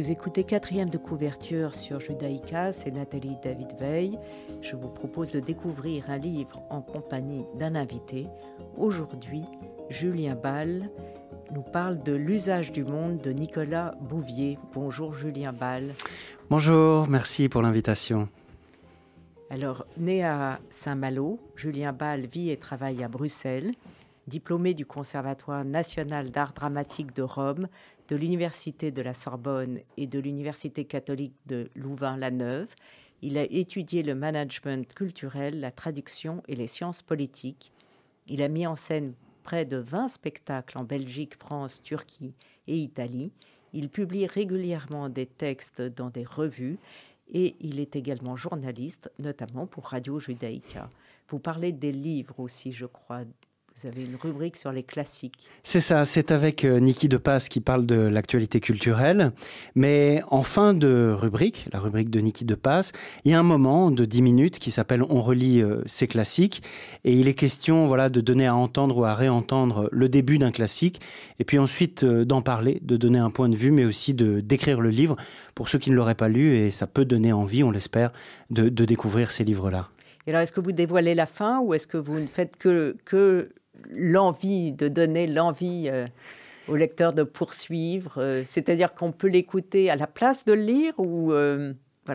Vous écoutez quatrième de couverture sur Judaïka, c'est Nathalie David Veil. Je vous propose de découvrir un livre en compagnie d'un invité. Aujourd'hui, Julien Ball nous parle de L'usage du monde de Nicolas Bouvier. Bonjour Julien Ball. Bonjour, merci pour l'invitation. Alors, né à Saint-Malo, Julien Ball vit et travaille à Bruxelles. Diplômé du Conservatoire national d'art dramatique de Rome, de l'Université de la Sorbonne et de l'Université catholique de Louvain-la-Neuve. Il a étudié le management culturel, la traduction et les sciences politiques. Il a mis en scène près de 20 spectacles en Belgique, France, Turquie et Italie. Il publie régulièrement des textes dans des revues et il est également journaliste, notamment pour Radio Judaïka. Vous parlez des livres aussi, je crois, vous avez une rubrique sur les classiques. C'est ça, c'est avec euh, Niki de Passe qui parle de l'actualité culturelle. Mais en fin de rubrique, la rubrique de Niki de Passe, il y a un moment de 10 minutes qui s'appelle On relit euh, ces classiques. Et il est question voilà, de donner à entendre ou à réentendre le début d'un classique. Et puis ensuite euh, d'en parler, de donner un point de vue, mais aussi de d'écrire le livre pour ceux qui ne l'auraient pas lu. Et ça peut donner envie, on l'espère, de, de découvrir ces livres-là. Et alors, est-ce que vous dévoilez la fin ou est-ce que vous ne faites que, que l'envie, de donner l'envie euh, au lecteur de poursuivre euh, C'est-à-dire qu'on peut l'écouter à la place de le lire ou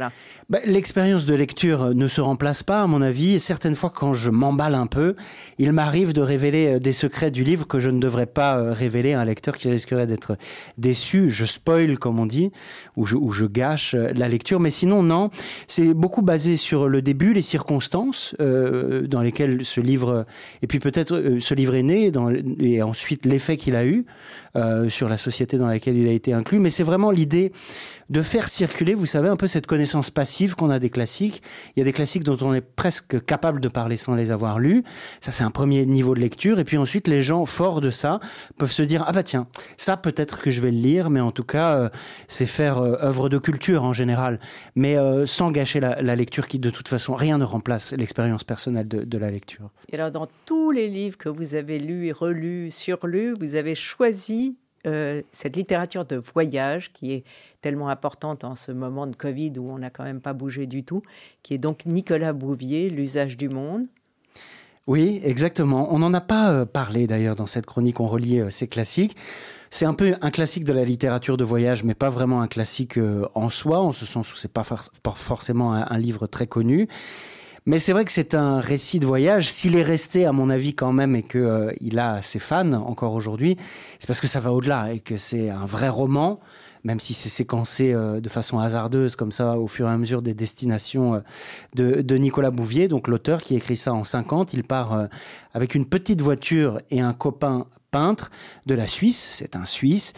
euh, bah, l'expérience de lecture ne se remplace pas, à mon avis. Et certaines fois, quand je m'emballe un peu, il m'arrive de révéler euh, des secrets du livre que je ne devrais pas euh, révéler à un lecteur qui risquerait d'être déçu. Je spoil, comme on dit, ou je, gâche euh, la lecture. Mais sinon, non. C'est beaucoup basé sur le début, les circonstances dans lesquelles ce livre, et puis peut-être ce livre est né, et ensuite l'effet qu'il a eu sur la société dans laquelle il a été inclus. Mais c'est vraiment l'idée de faire circuler, vous savez, un peu cette connaissance passive qu'on a des classiques. Il y a des classiques dont on est presque capable de parler sans les avoir lus. Ça, c'est un premier niveau de lecture. Et puis ensuite, les gens, forts de ça, peuvent se dire, ah bah tiens, ça peut-être que je vais le lire, mais en tout cas, euh, c'est faire euh, œuvre de culture en général, mais euh, sans gâcher la, lecture qui, de toute façon, rien ne remplace l'expérience personnelle de, de la lecture. Et alors, dans tous les livres que vous avez lus et relus, surlus, vous avez choisi euh, cette littérature de voyage qui est tellement importante en ce moment de Covid où on n'a quand même pas bougé du tout, qui est donc Nicolas Bouvier, L'usage du monde. Oui, exactement. On n'en a pas euh, parlé d'ailleurs dans cette chronique, on relie euh, ces classiques. C'est un peu un classique de la littérature de voyage, mais pas vraiment un classique en soi, en ce sens où c'est pas, pas forcément un livre très connu. Mais c'est vrai que c'est un récit de voyage. S'il est resté, à mon avis, quand même, et qu'il euh, il a ses fans encore aujourd'hui, c'est parce que ça va au-delà et que c'est un vrai roman, même si c'est séquencé euh, de façon hasardeuse, comme ça, au fur et à mesure des destinations euh, de, de, Nicolas Bouvier, donc l'auteur qui écrit ça en 50. Il part avec une petite voiture et un copain peintre de la Suisse. C'est un Suisse.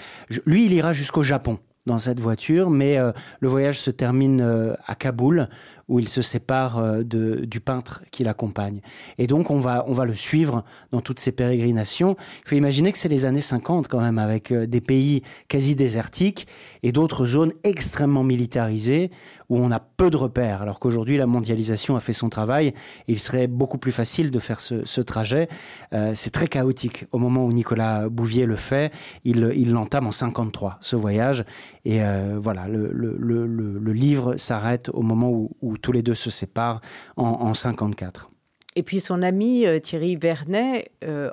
lui, il ira jusqu'au Japon dans cette voiture, mais le voyage se termine à Kaboul, où il se sépare euh, de, du peintre qui l'accompagne. Et donc on va, on va le suivre dans toutes ces pérégrinations. Il faut imaginer que c'est les années 50 quand même, avec euh, des pays quasi désertiques et d'autres zones extrêmement militarisées où on a peu de repères, alors qu'aujourd'hui la mondialisation a fait son travail. il serait beaucoup plus facile de faire ce, ce trajet. Euh, c'est très chaotique. Au moment où Nicolas Bouvier le fait, il, il l'entame en 53, ce voyage. Et voilà, le, le, le, livre s'arrête au moment où tous les deux se séparent en, en 54. Et puis son ami euh, Thierry Vernet euh,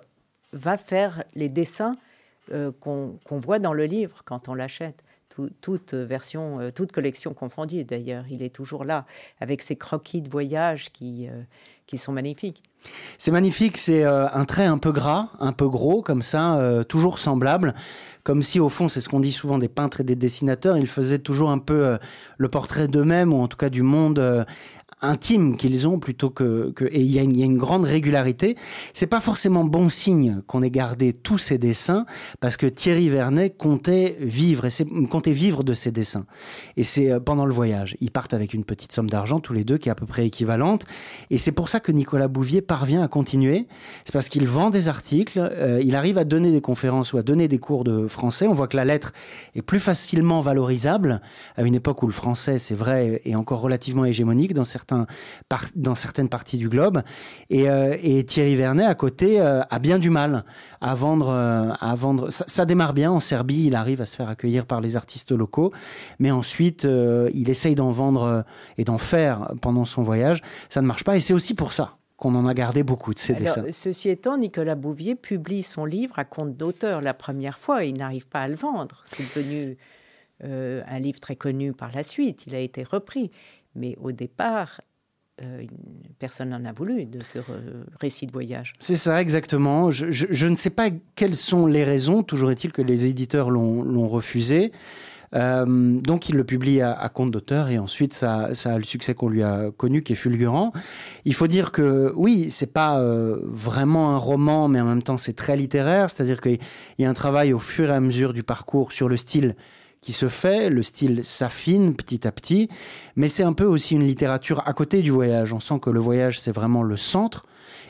va faire les dessins euh, qu'on voit dans le livre quand on l'achète. toute version, toute collection confondue d'ailleurs. Il est toujours là avec ses croquis de voyage qui, qui sont magnifiques. C'est magnifique, c'est un trait un peu gras, un peu gros, comme ça, toujours semblable comme si au fond, c'est ce qu'on dit souvent des peintres et des dessinateurs, ils faisaient toujours un peu euh, le portrait d'eux-mêmes, ou en tout cas du monde euh, intime qu'ils ont plutôt que, que et il y, a une, grande régularité. C'est pas forcément bon signe qu'on ait gardé tous ces dessins parce que Thierry Vernet comptait vivre et comptait vivre de ses dessins. Et c'est euh, pendant le voyage, ils partent avec une petite somme d'argent tous les deux qui est à peu près équivalente. Et c'est pour ça que Nicolas Bouvier parvient à continuer. C'est parce qu'il vend des articles, euh, il arrive à donner des conférences ou à donner des cours de français. On voit que la lettre est plus facilement valorisable à une époque où le français, c'est vrai, est encore relativement hégémonique dans certains certains, dans certaines parties du globe. Et, et Thierry Vernet, à côté, a bien du mal à vendre. à vendre. Ça, ça, démarre bien en Serbie, il arrive à se faire accueillir par les artistes locaux, mais ensuite, il essaye d'en vendre et d'en faire pendant son voyage. Ça ne marche pas, et c'est aussi pour ça qu'on en a gardé beaucoup de ces dessins. Ceci étant, Nicolas Bouvier publie son livre à compte d'auteur la première fois et il n'arrive pas à le vendre. C'est devenu euh, un livre très connu par la suite. Il a été repris. Mais au départ, euh, personne n'en a voulu de ce récit de voyage. C'est ça, exactement. Je, ne sais pas quelles sont les raisons. Toujours est-il que les éditeurs l'ont refusé. Euh, donc il le publie à, compte d'auteur et ensuite ça, a le succès qu'on lui a connu qui est fulgurant. Il faut dire que oui, c'est pas euh, vraiment un roman, mais en même temps c'est très littéraire, c'est-à-dire qu'il y a un travail au fur et à mesure du parcours sur le style qui se fait, le style s'affine petit à petit, mais c'est un peu aussi une littérature à côté du voyage. On sent que le voyage c'est vraiment le centre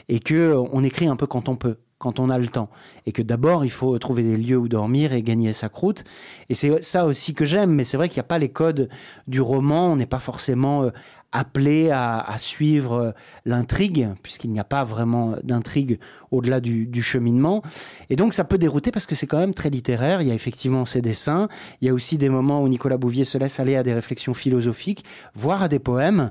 et que on écrit un peu quand on peut quand on a le temps. Et que d'abord, il faut trouver des lieux où dormir et gagner sa croûte. Et c'est ça aussi que j'aime, mais c'est vrai qu'il n'y a pas les codes du roman, on n'est pas forcément euh, appelé à, suivre euh, l'intrigue, puisqu'il n'y a pas vraiment d'intrigue au-delà du, cheminement. Et donc ça peut dérouter parce que c'est quand même très littéraire. Il y a effectivement ces dessins. Il y a aussi des moments où Nicolas Bouvier se laisse aller à des réflexions philosophiques, voire à des poèmes.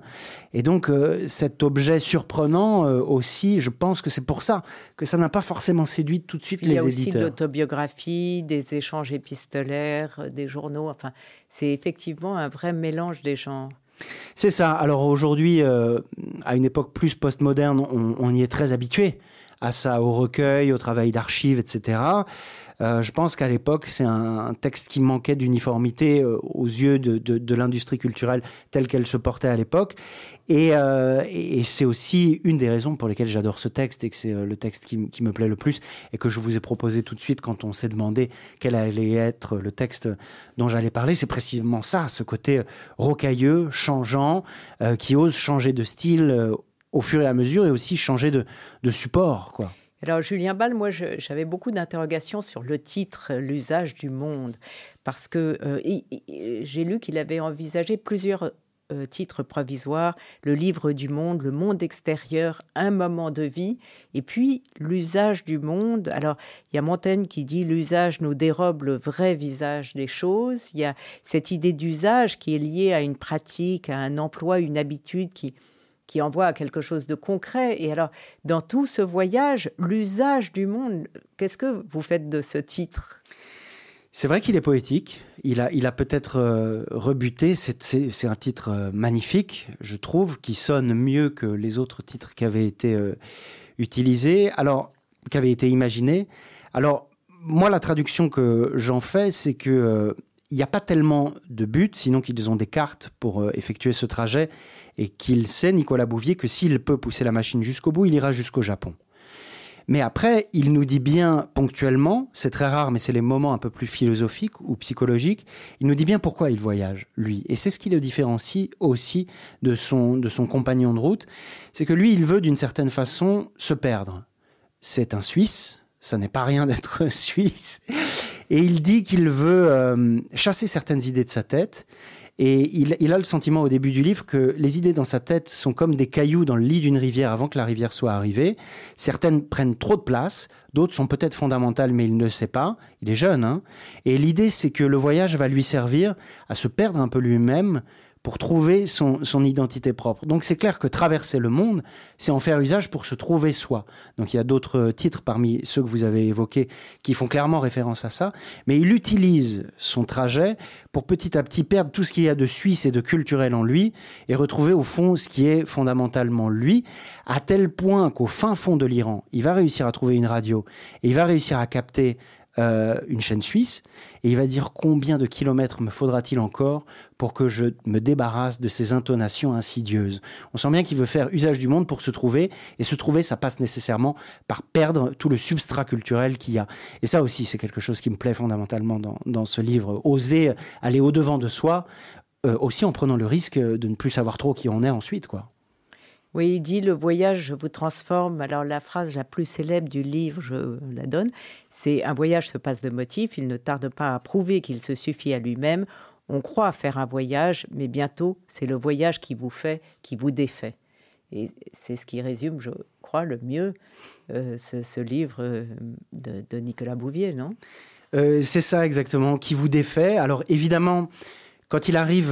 Et donc euh, cet objet surprenant euh, aussi, je pense que c'est pour ça que ça n'a pas forcément séduit tout de suite les éditeurs. Il y a aussi de l'autobiographie, des échanges épistolaires, des journaux. Enfin, c'est effectivement un vrai mélange des genres. C'est ça. Alors aujourd'hui, euh, à une époque plus postmoderne, on, on y est très habitué à ça, au recueil, au travail d'archives, etc. Euh, je pense qu'à l'époque, c'est un, texte qui manquait d'uniformité euh, aux yeux de, l'industrie culturelle telle qu'elle se portait à l'époque. Euh, et, c'est aussi une des raisons pour lesquelles j'adore ce texte et que c'est le texte qui, me plaît le plus et que je vous ai proposé tout de suite quand on s'est demandé quel allait être le texte dont j'allais parler. C'est précisément ça, ce côté rocailleux, changeant, qui ose changer de style au fur et à mesure et aussi changer de, support, quoi. Alors Julien Ball, moi j'avais beaucoup d'interrogations sur le titre, l'usage du monde, parce que euh, j'ai lu qu'il avait envisagé plusieurs euh, titres provisoires, le livre du monde, le monde extérieur, un moment de vie, et puis l'usage du monde. Alors il y a Montaigne qui dit l'usage nous dérobe le vrai visage des choses, il y a cette idée d'usage qui est liée à une pratique, à un emploi, une habitude qui qui envoie à quelque chose de concret. Et alors, dans tout ce voyage, l'usage du monde, qu'est-ce que vous faites de ce titre? C'est vrai qu'il est poétique. Il a, il a peut-être euh, rebuté. C'est un titre euh, magnifique, je trouve, qui sonne mieux que les autres titres qui avaient été euh, utilisés, alors qui avaient été imaginés. Alors moi, la traduction que j'en fais, c'est que il n'y a pas tellement de buts, sinon qu'ils ont des cartes pour effectuer ce trajet et qu'il sait, Nicolas Bouvier, que s'il peut pousser la machine jusqu'au bout, il ira jusqu'au Japon. Mais après, il nous dit bien ponctuellement, c'est très rare, mais c'est les moments un peu plus philosophiques ou psychologiques, il nous dit bien pourquoi il voyage, lui. Et c'est ce qui le différencie aussi de son, de son compagnon de route, c'est que lui, il veut d'une certaine façon se perdre. C'est un Suisse, ça n'est pas rien d'être Suisse, et il dit qu'il veut euh, chasser certaines idées de sa tête et il, a le sentiment au début du livre que les idées dans sa tête sont comme des cailloux dans le lit d'une rivière avant que la rivière soit arrivée. Certaines prennent trop de place, d'autres sont peut-être fondamentales mais il ne sait pas. Il est jeune. Hein et l'idée c'est que le voyage va lui servir à se perdre un peu lui-même, pour trouver son, identité propre. Donc c'est clair que traverser le monde, c'est en faire usage pour se trouver soi. Donc il y a d'autres titres parmi ceux que vous avez évoqués qui font clairement référence à ça, mais il utilise son trajet pour petit à petit perdre tout ce qu'il y a de suisse et de culturel en lui et retrouver au fond ce qui est fondamentalement lui, à tel point qu'au fin fond de l'Iran, il va réussir à trouver une radio et il va réussir à capter euh, une chaîne suisse, et il va dire combien de kilomètres me faudra-t-il encore pour que je me débarrasse de ces intonations insidieuses. On sent bien qu'il veut faire usage du monde pour se trouver, et se trouver, ça passe nécessairement par perdre tout le substrat culturel qu'il y a. Et ça aussi, c'est quelque chose qui me plaît fondamentalement dans, ce livre. Oser aller au-devant de soi, euh, aussi en prenant le risque de ne plus savoir trop qui on est ensuite, quoi. Oui, il dit le voyage vous transforme. Alors la phrase la plus célèbre du livre, je la donne, c'est un voyage se passe de motifs, il ne tarde pas à prouver qu'il se suffit à lui-même. on croit faire un voyage, mais bientôt, c'est le voyage qui vous fait, qui vous défait. Et c'est ce qui résume, je crois, le mieux euh, ce, livre euh, de, Nicolas Bouvier, non? Euh, C'est ça exactement, qui vous défait. Alors évidemment, quand il arrive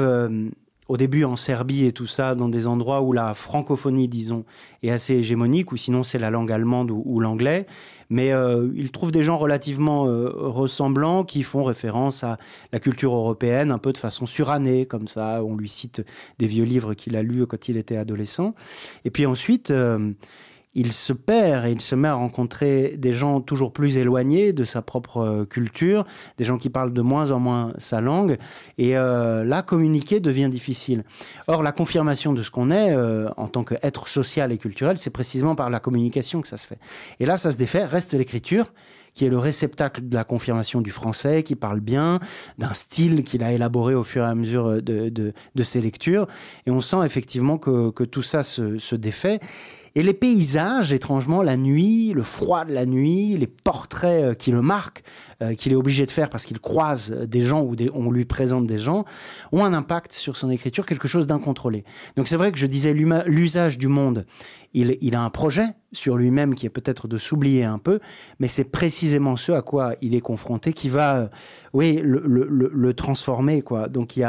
au début en Serbie et tout ça, dans des endroits où la francophonie, disons, est assez hégémonique, ou sinon c'est la langue allemande ou, l'anglais. Mais euh, il trouve des gens relativement euh, ressemblants qui font référence à la culture européenne, un peu de façon surannée, comme ça. On lui cite des vieux livres qu'il a lus quand il était adolescent. Et puis ensuite, euh, il se perd et il se met à rencontrer des gens toujours plus éloignés de sa propre euh, culture, des gens qui parlent de moins en moins sa langue, et euh, là, communiquer devient difficile. Or, la confirmation de ce qu'on est euh, en tant qu'être social et culturel, c'est précisément par la communication que ça se fait. Et là, ça se défait, reste l'écriture, qui est le réceptacle de la confirmation du français, qui parle bien, d'un style qu'il a élaboré au fur et à mesure de, ses lectures. Et on sent effectivement que, tout ça se défait. Et les paysages, étrangement, la nuit, le froid de la nuit, les portraits euh, qui le marquent, euh, qu'il est obligé de faire parce qu'il croise des gens ou on lui présente des gens, ont un impact sur son écriture, quelque chose d'incontrôlé. Donc c'est vrai que je disais l'usage du monde, il, a un projet sur lui-même qui est peut-être de s'oublier un peu, mais c'est précisément ce à quoi il est confronté qui va, euh, oui, le, transformer. Quoi. Donc il y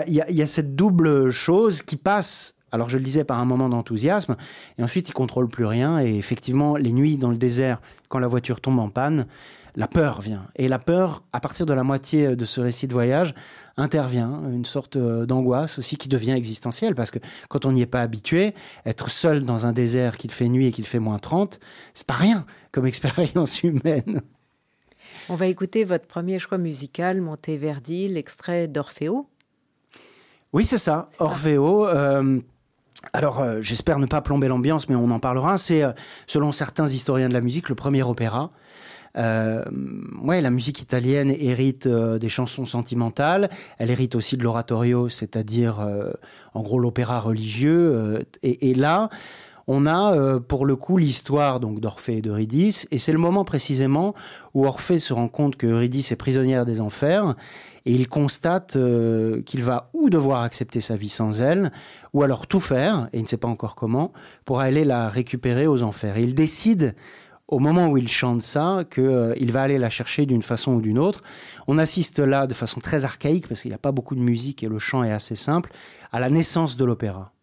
a cette double chose qui passe alors je le disais par un moment d'enthousiasme, et ensuite il contrôle plus rien, et effectivement les nuits dans le désert, quand la voiture tombe en panne, la peur vient. Et la peur, à partir de la moitié de ce récit de voyage, intervient, une sorte euh, d'angoisse aussi qui devient existentielle, parce que quand on n'y est pas habitué, être seul dans un désert qu'il fait nuit et qu'il fait moins 30, c'est pas rien comme expérience humaine. On va écouter votre premier choix musical, Monteverdi, l'extrait d'Orfeo. Oui, c'est ça, Orfeo. Euh, alors, euh, j'espère ne pas plomber l'ambiance, mais on en parlera. C'est, euh, selon certains historiens de la musique, le premier opéra. Euh, ouais, la musique italienne hérite des chansons sentimentales. Elle hérite aussi de l'oratorio, c'est-à-dire, en gros, l'opéra religieux. Et, et, là, on a pour le coup l'histoire donc d'Orphée et d'Eurydice, et c'est le moment précisément où Orphée se rend compte que Eurydice est prisonnière des enfers et il constate euh, qu'il va ou devoir accepter sa vie sans elle, ou alors tout faire, et il ne sait pas encore comment, pour aller la récupérer aux enfers. Et il décide, au moment où il chante ça, qu'il euh, va aller la chercher d'une façon ou d'une autre. On assiste là, de façon très archaïque, parce qu'il n'y a pas beaucoup de musique et le chant est assez simple, à la naissance de l'opéra.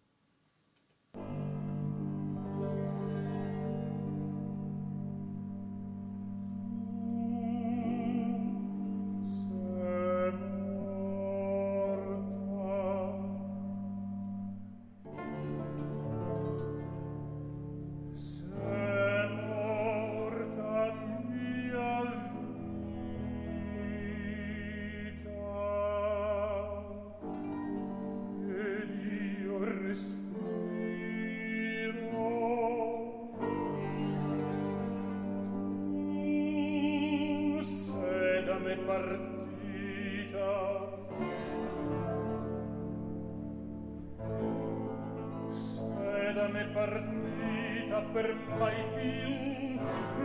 me partita per mai più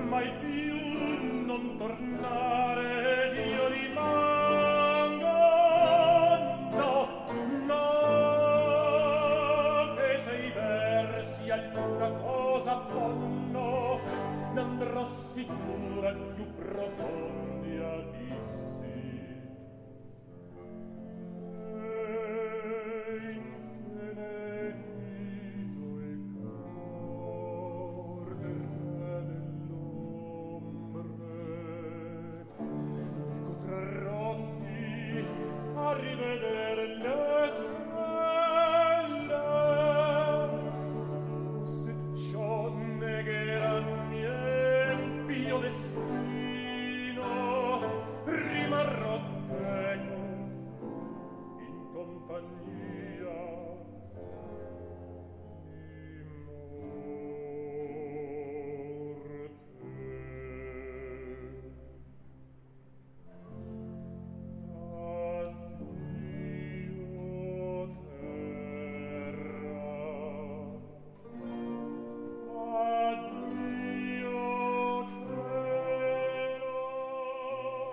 mai più non tornare io rimango. No no che i versi alcuna cosa ponno andrò sicura più profonda.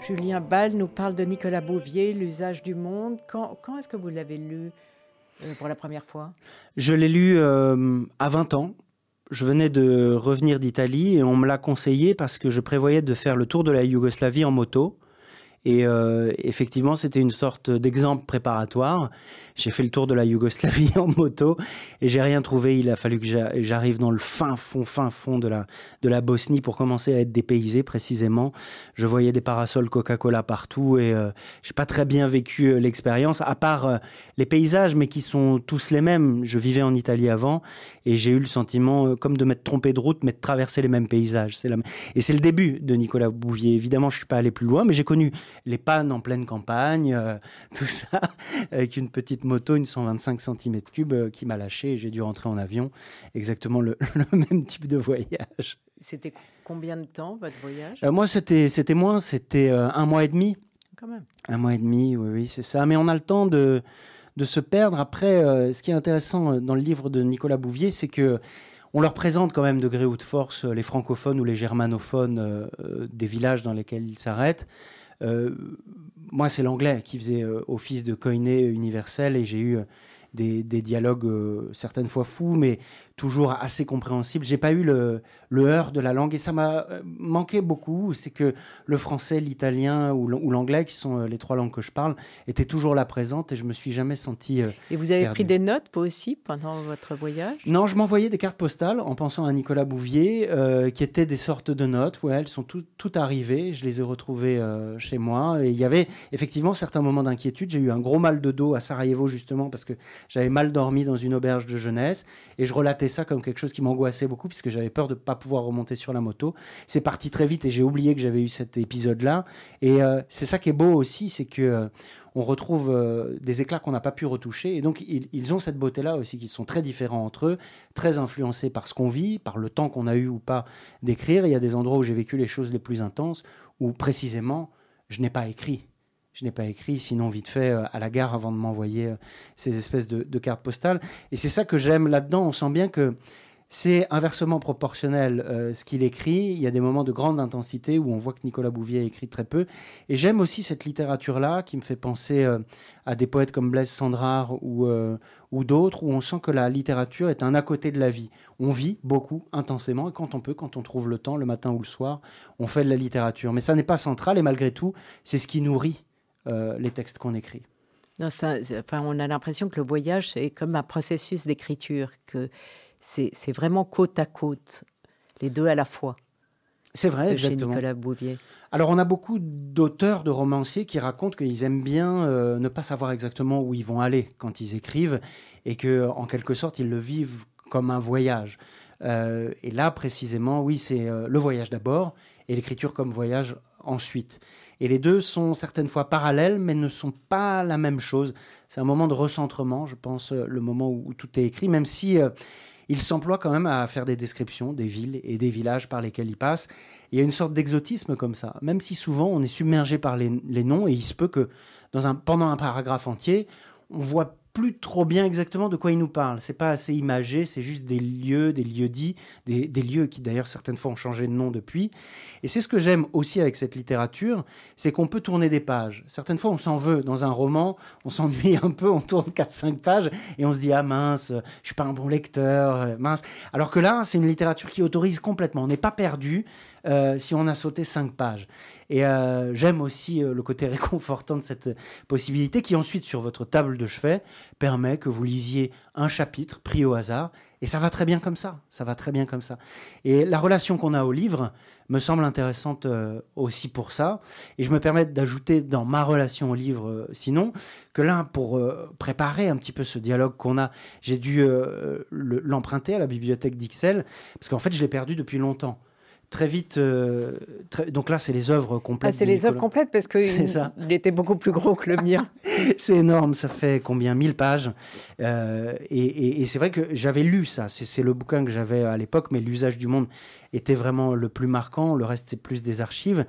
Julien Ball nous parle de Nicolas Bouvier, L'usage du monde. Quand, est-ce que vous l'avez lu euh, pour la première fois? Je l'ai lu euh, à 20 ans. Je venais de revenir d'Italie et on me l'a conseillé parce que je prévoyais de faire le tour de la Yougoslavie en moto. Et euh, effectivement, c'était une sorte d'exemple préparatoire. J'ai fait le tour de la Yougoslavie en moto et j'ai rien trouvé. Il a fallu que j'arrive dans le fin fond, fin fond de la, de la Bosnie pour commencer à être dépaysé précisément. Je voyais des parasols Coca-Cola partout et euh, j'ai pas très bien vécu euh, l'expérience, à part euh, les paysages, mais qui sont tous les mêmes. Je vivais en Italie avant et j'ai eu le sentiment comme de m'être trompé de route, mais de traverser les mêmes paysages. La... Et c'est le début de Nicolas Bouvier. Évidemment, je suis pas allé plus loin, mais j'ai connu les pannes en pleine campagne, tout ça, avec une petite moto, une 125 cm3 euh, qui m'a lâché et j'ai dû rentrer en avion. Exactement le, même type de voyage. C'était combien de temps votre voyage? Euh, Moi, c'était c'était moins, c'était euh, un mois et demi. Quand même. Un mois et demi, oui, oui, c'est ça. Mais on a le temps de, de se perdre. Après, ce qui est intéressant dans le livre de Nicolas Bouvier, c'est que on leur présente quand même de gré ou de force les francophones ou les germanophones des villages dans lesquels ils s'arrêtent. Euh, moi, c'est l'anglais qui faisait euh, office de coiné universel et j'ai eu euh, des, dialogues certaines fois fous, mais toujours assez compréhensible. J'ai pas eu le, le heurt de la langue et ça m'a euh, manqué beaucoup. C'est que le français, l'italien ou l'anglais, qui sont euh, les trois langues que je parle, étaient toujours là présentes et je me suis jamais senti. Euh, et vous avez pris des notes, vous aussi, pendant votre voyage? Non, je m'envoyais des cartes postales en pensant à Nicolas Bouvier, qui étaient des sortes de notes. Ouais, elles sont toutes tout arrivées. Je les ai retrouvées chez moi. Et il y avait effectivement certains moments d'inquiétude. J'ai eu un gros mal de dos à Sarajevo, justement, parce que j'avais mal dormi dans une auberge de jeunesse. Et je relatais ça comme quelque chose qui m'angoissait beaucoup puisque j'avais peur de ne pas pouvoir remonter sur la moto. C'est parti très vite et j'ai oublié que j'avais eu cet épisode-là. Et euh, c'est ça qui est beau aussi, c'est que euh, on retrouve euh, des éclats qu'on n'a pas pu retoucher. Et donc ils, ont cette beauté-là aussi, qui sont très différents entre eux, très influencés par ce qu'on vit, par le temps qu'on a eu ou pas d'écrire. Il y a des endroits où j'ai vécu les choses les plus intenses, où précisément je n'ai pas écrit je n'ai pas écrit, sinon vite fait euh, à la gare avant de m'envoyer euh, ces espèces de, cartes postales. Et c'est ça que j'aime là-dedans. On sent bien que c'est inversement proportionnel euh, ce qu'il écrit. Il y a des moments de grande intensité où on voit que Nicolas Bouvier écrit très peu. Et j'aime aussi cette littérature-là qui me fait penser à des poètes comme Blaise Sandrard ou, ou d'autres, où on sent que la littérature est un à côté de la vie. On vit beaucoup, intensément, et quand on peut, quand on trouve le temps, le matin ou le soir, on fait de la littérature. Mais ça n'est pas central, et malgré tout, c'est ce qui nourrit euh, les textes qu'on écrit. Non, enfin, on a l'impression que le voyage est comme un processus d'écriture, que c'est vraiment côte à côte, les deux à la fois. C'est vrai, exactement. Chez Nicolas Bouvier. Alors, on a beaucoup d'auteurs, de romanciers qui racontent qu'ils aiment bien euh, ne pas savoir exactement où ils vont aller quand ils écrivent et que, en quelque sorte, ils le vivent comme un voyage. Euh, et là, précisément, oui, c'est le voyage d'abord et l'écriture comme voyage ensuite. Et les deux sont certaines fois parallèles, mais ne sont pas la même chose. C'est un moment de recentrement, je pense, euh, le moment où, tout est écrit, même si euh, il s'emploie quand même à faire des descriptions des villes et des villages par lesquels il passe. Il y a une sorte d'exotisme comme ça, même si souvent on est submergé par les, noms, et il se peut que dans un, pendant un paragraphe entier, on voit plus trop bien exactement de quoi il nous parle. C'est pas assez imagé, c'est juste des lieux, des lieux dits, des, lieux qui d'ailleurs certaines fois ont changé de nom depuis. Et c'est ce que j'aime aussi avec cette littérature, c'est qu'on peut tourner des pages. Certaines fois on s'en veut dans un roman, on s'ennuie un peu, on tourne 4-5 pages et on se dit ah mince, je suis pas un bon lecteur, mince. Alors que là c'est une littérature qui autorise complètement, on n'est pas perdu, euh, si on a sauté cinq pages. Et euh, j'aime aussi euh, le côté réconfortant de cette possibilité qui ensuite, sur votre table de chevet, permet que vous lisiez un chapitre pris au hasard. Et ça va très bien comme ça. Ça va très bien comme ça. Et la relation qu'on a au livre me semble intéressante aussi pour ça. Et je me permets d'ajouter dans ma relation au livre, sinon, que là, pour préparer un petit peu ce dialogue qu'on a, j'ai dû l'emprunter à la bibliothèque d'Ixelles, parce qu'en fait, je l'ai perdu depuis longtemps très vite. Euh, donc là, c'est les œuvres complètes. Ah, c'est les œuvres complètes parce qu'il il était beaucoup plus gros que le mien. c'est énorme, ça fait combien 1000 pages. Euh, et, c'est vrai que j'avais lu ça. C'est le bouquin que j'avais à l'époque, mais l'usage du monde était vraiment le plus marquant. Le reste, c'est plus des archives.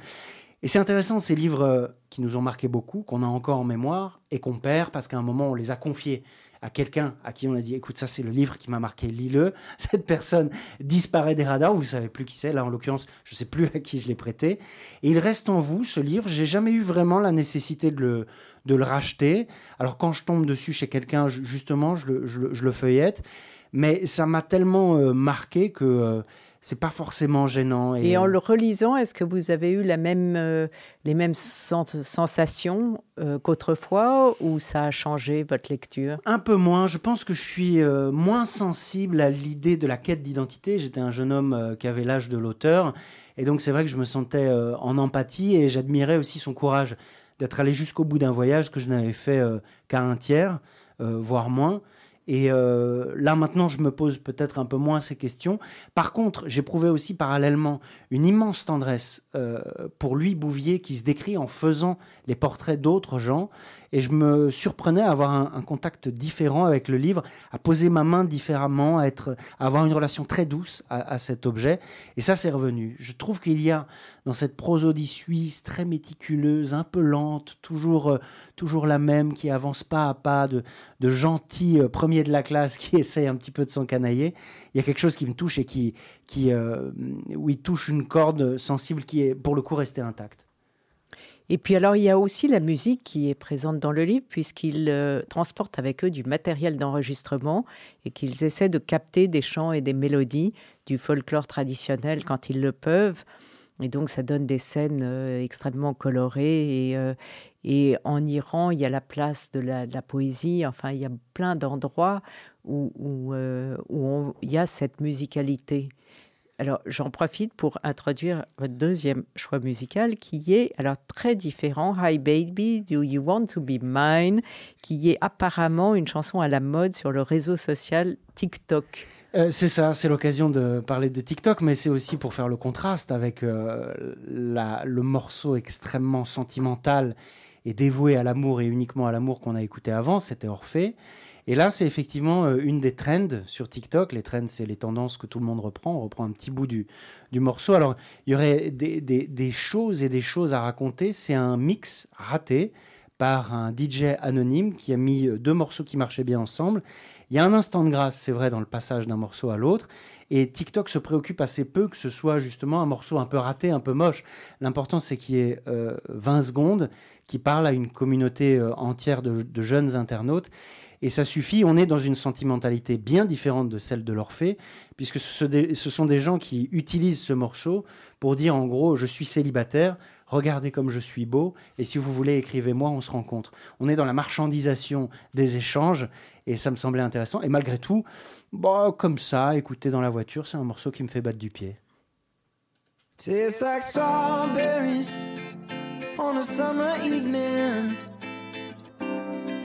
Et c'est intéressant, ces livres qui nous ont marqué beaucoup, qu'on a encore en mémoire et qu'on perd parce qu'à un moment, on les a confiés à quelqu'un à qui on a dit écoute ça c'est le livre qui m'a marqué lis-le. Cette personne disparaît des radars vous savez plus qui c'est. Là en l'occurrence je sais plus à qui je l'ai prêté. Et il reste en vous ce livre. J'ai jamais eu vraiment la nécessité de le de le racheter. Alors quand je tombe dessus chez quelqu'un justement je le, je le, feuillette. Mais ça m'a tellement euh, marqué que euh, c'est pas forcément gênant. Et, en le relisant, est-ce que vous avez eu la même, euh, les mêmes sensations euh, qu'autrefois ou ça a changé votre lecture? Un peu moins. Je pense que je suis euh, moins sensible à l'idée de la quête d'identité. J'étais un jeune homme qui avait l'âge de l'auteur. Et donc c'est vrai que je me sentais en empathie et j'admirais aussi son courage d'être allé jusqu'au bout d'un voyage que je n'avais fait qu'à un tiers, voire moins. Et euh, là maintenant, je me pose peut-être un peu moins ces questions. Par contre, j'éprouvais aussi parallèlement une immense tendresse euh, pour lui, Bouvier, qui se décrit en faisant les portraits d'autres gens. Et je me surprenais à avoir un, contact différent avec le livre, à poser ma main différemment, à, être, à avoir une relation très douce à, cet objet. Et ça, c'est revenu. Je trouve qu'il y a dans cette prosodie suisse très méticuleuse, un peu lente, toujours, euh, toujours la même, qui avance pas à pas, de, gentil euh, premier de la classe qui essaye un petit peu de s'encanailler. Il y a quelque chose qui me touche et qui, qui euh, oui, touche une corde sensible qui est pour le coup restée intacte. Et puis alors, il y a aussi la musique qui est présente dans le livre, puisqu'ils euh, transportent avec eux du matériel d'enregistrement et qu'ils essaient de capter des chants et des mélodies du folklore traditionnel quand ils le peuvent. Et donc, ça donne des scènes euh, extrêmement colorées. Et, euh, et, en Iran, il y a la place de la, poésie. Enfin, il y a plein d'endroits où, où il y a cette musicalité. Alors, j'en profite pour introduire votre deuxième choix musical qui est alors très différent. Hi Baby, Do You Want to Be Mine, qui est apparemment une chanson à la mode sur le réseau social TikTok. Euh, c'est ça, c'est l'occasion de parler de TikTok, mais c'est aussi pour faire le contraste avec euh, le morceau extrêmement sentimental et dévoué à l'amour et uniquement à l'amour qu'on a écouté avant, c'était Orphée. Et là, c'est effectivement euh, une des trends sur TikTok. Les trends, c'est les tendances que tout le monde reprend. On reprend un petit bout du, morceau. Alors, il y aurait des, choses et des choses à raconter. C'est un mix raté par un DJ anonyme qui a mis deux morceaux qui marchaient bien ensemble. Il y a un instant de grâce, c'est vrai, dans le passage d'un morceau à l'autre. Et TikTok se préoccupe assez peu que ce soit justement un morceau un peu raté, un peu moche. L'important, c'est qu'il y ait 20 euh, secondes qui parlent à une communauté euh, entière de jeunes internautes. Et ça suffit, on est dans une sentimentalité bien différente de celle de l'Orphée, puisque ce sont des gens qui utilisent ce morceau pour dire en gros, je suis célibataire, regardez comme je suis beau, et si vous voulez, écrivez-moi, on se rencontre. On est dans la marchandisation des échanges, et ça me semblait intéressant. Et malgré tout, bah, comme ça, écouter dans la voiture, c'est un morceau qui me fait battre du pied. on a summer evening.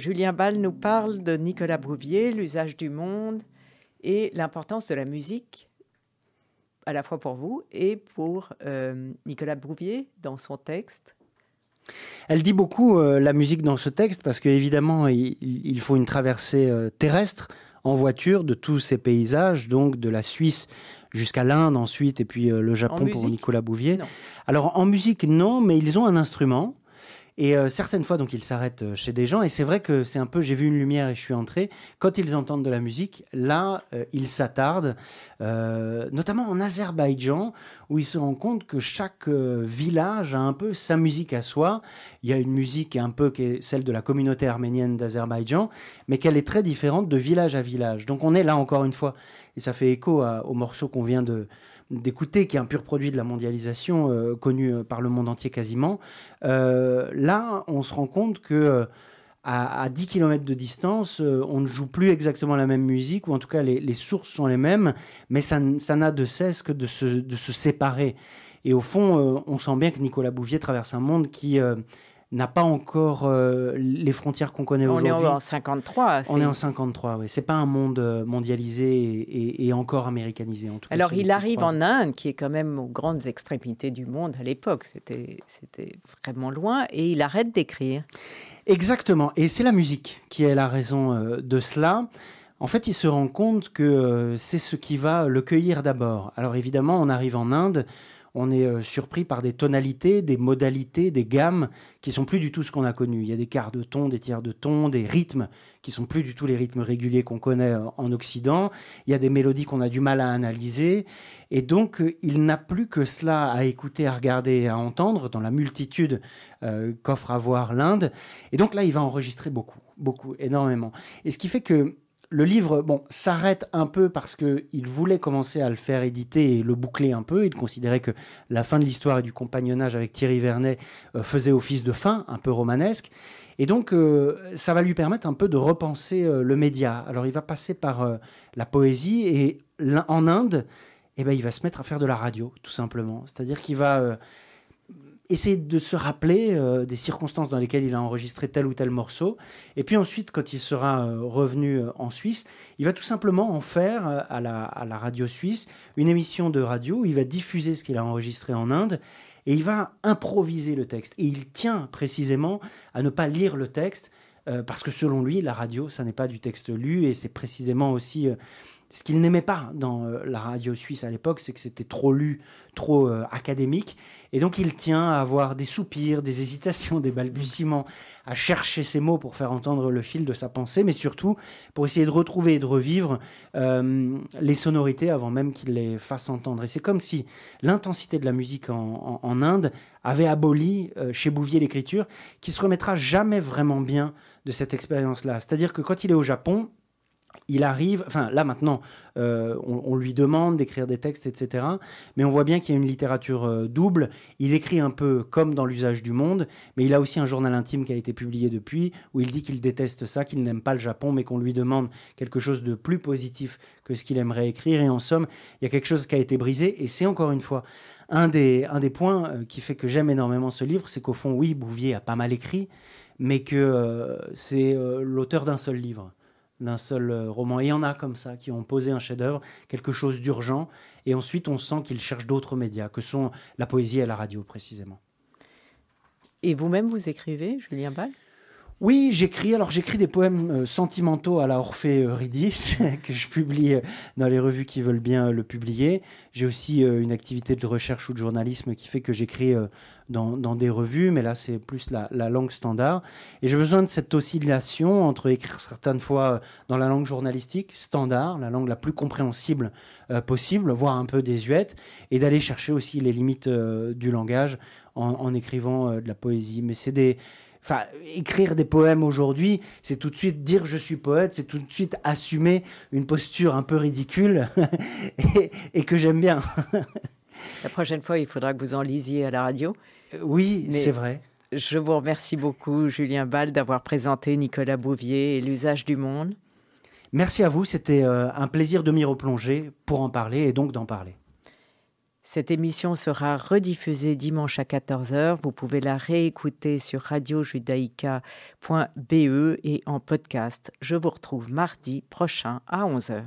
Julien Ball nous parle de Nicolas Brouvier, l'usage du monde et l'importance de la musique, à la fois pour vous et pour euh, Nicolas Brouvier dans son texte. Elle dit beaucoup euh, la musique dans ce texte parce qu'évidemment, il, il, faut une traversée euh, terrestre en voiture de tous ces paysages, donc de la Suisse jusqu'à l'Inde ensuite, et puis le Japon pour Nicolas Bouvier. Alors en musique, non, mais ils ont un instrument. Et euh, certaines fois, donc, ils s'arrêtent euh, chez des gens. Et c'est vrai que c'est un peu, j'ai vu une lumière et je suis entré. Quand ils entendent de la musique, là, euh, ils s'attardent, notamment en Azerbaïdjan, où ils se rendent compte que chaque village a un peu sa musique à soi. Il y a une musique un peu qui est celle de la communauté arménienne d'Azerbaïdjan, mais qu'elle est très différente de village à village. Donc on est là encore une fois, et ça fait écho au morceau qu'on vient de, d'écouter, qui est un pur produit de la mondialisation, euh, connu euh, par le monde entier quasiment, euh, là, on se rend compte que à, 10 km de distance, on ne joue plus exactement la même musique, ou en tout cas les, sources sont les mêmes, mais ça, n'a de cesse que de se, de se séparer. Et au fond, on sent bien que Nicolas Bouvier traverse un monde qui n'a pas encore euh, les frontières qu'on connaît aujourd'hui. On est en 53. On est en 53, oui. C'est pas un monde euh, mondialisé et, encore américanisé, en tout cas. Alors, il arrive en Inde, qui est quand même aux grandes extrémités du monde à l'époque. C'était vraiment loin. Et il arrête d'écrire. Exactement. Et c'est la musique qui est la raison euh, de cela. En fait, il se rend compte que c'est ce qui va le cueillir d'abord. Alors évidemment, on arrive en Inde, on est euh, surpris par des tonalités, des modalités, des gammes qui sont plus du tout ce qu'on a connu. Il y a des quarts de ton, des tiers de ton, des rythmes qui sont plus du tout les rythmes réguliers qu'on connaît euh, en Occident. Il y a des mélodies qu'on a du mal à analyser. Et donc, euh, il n'a plus que cela à écouter, à regarder, à entendre dans la multitude qu'offre à voir l'Inde. Et donc là, il va enregistrer beaucoup, beaucoup, énormément. Et ce qui fait que le livre bon, s'arrête un peu parce qu'il voulait commencer à le faire éditer et le boucler un peu. Il considérait que la fin de l'histoire et du compagnonnage avec Thierry Vernet euh, faisait office de fin, un peu romanesque. Et donc, euh, ça va lui permettre un peu de repenser euh, le média. Alors, il va passer par la poésie et en Inde, eh ben, il va se mettre à faire de la radio, tout simplement. C'est-à-dire qu'il va essayer de se rappeler euh, des circonstances dans lesquelles il a enregistré tel ou tel morceau. Et puis ensuite, quand il sera euh, revenu euh, en Suisse, il va tout simplement en faire à la, à la radio suisse une émission de radio où il va diffuser ce qu'il a enregistré en Inde et il va improviser le texte. Et il tient précisément à ne pas lire le texte parce que selon lui, la radio, ça n'est pas du texte lu et c'est précisément aussi ce qu'il n'aimait pas dans euh, la radio suisse à l'époque, c'est que c'était trop lu, trop euh, académique. Et donc il tient à avoir des soupirs, des hésitations, des balbutiements, à chercher ses mots pour faire entendre le fil de sa pensée, mais surtout pour essayer de retrouver et de revivre euh, les sonorités avant même qu'il les fasse entendre. Et c'est comme si l'intensité de la musique en, Inde avait aboli chez Bouvier l'écriture, qui se remettra jamais vraiment bien de cette expérience-là. C'est-à-dire que quand il est au Japon, il arrive, enfin là maintenant, euh, on, lui demande d'écrire des textes, etc. Mais on voit bien qu'il y a une littérature euh, double. Il écrit un peu comme dans l'usage du monde, mais il a aussi un journal intime qui a été publié depuis, où il dit qu'il déteste ça, qu'il n'aime pas le Japon, mais qu'on lui demande quelque chose de plus positif que ce qu'il aimerait écrire. Et en somme, il y a quelque chose qui a été brisé. Et c'est encore une fois un des, points euh, qui fait que j'aime énormément ce livre, c'est qu'au fond, oui, Bouvier a pas mal écrit, mais que c'est l'auteur d'un seul livre d'un seul euh, roman. Il y en a comme ça qui ont posé un chef-d'œuvre, quelque chose d'urgent, et ensuite on sent qu'ils cherchent d'autres médias, que sont la poésie et la radio précisément. Et vous-même, vous écrivez, Julien Ball? Oui, j'écris. Alors j'écris des poèmes euh, sentimentaux à la Orphée Eurydice que je publie euh, dans les revues qui veulent bien le publier. J'ai aussi une activité de recherche ou de journalisme qui fait que j'écris dans, des revues, mais là c'est plus la, langue standard. Et j'ai besoin de cette oscillation entre écrire certaines fois euh, dans la langue journalistique standard, la langue la plus compréhensible euh, possible, voire un peu désuète, et d'aller chercher aussi les limites euh, du langage en, écrivant de la poésie. Mais c'est des Enfin, écrire des poèmes aujourd'hui, c'est tout de suite dire je suis poète, c'est tout de suite assumer une posture un peu ridicule et, et que j'aime bien. La prochaine fois, il faudra que vous en lisiez à la radio. Oui, c'est vrai. Je vous remercie beaucoup, Julien Ball, d'avoir présenté Nicolas Bouvier et l'usage du monde. Merci à vous, c'était euh, un plaisir de m'y replonger pour en parler et donc d'en parler. Cette émission sera rediffusée dimanche à 14h. Vous pouvez la réécouter sur radiojudaïka.be et en podcast. Je vous retrouve mardi prochain à 11h.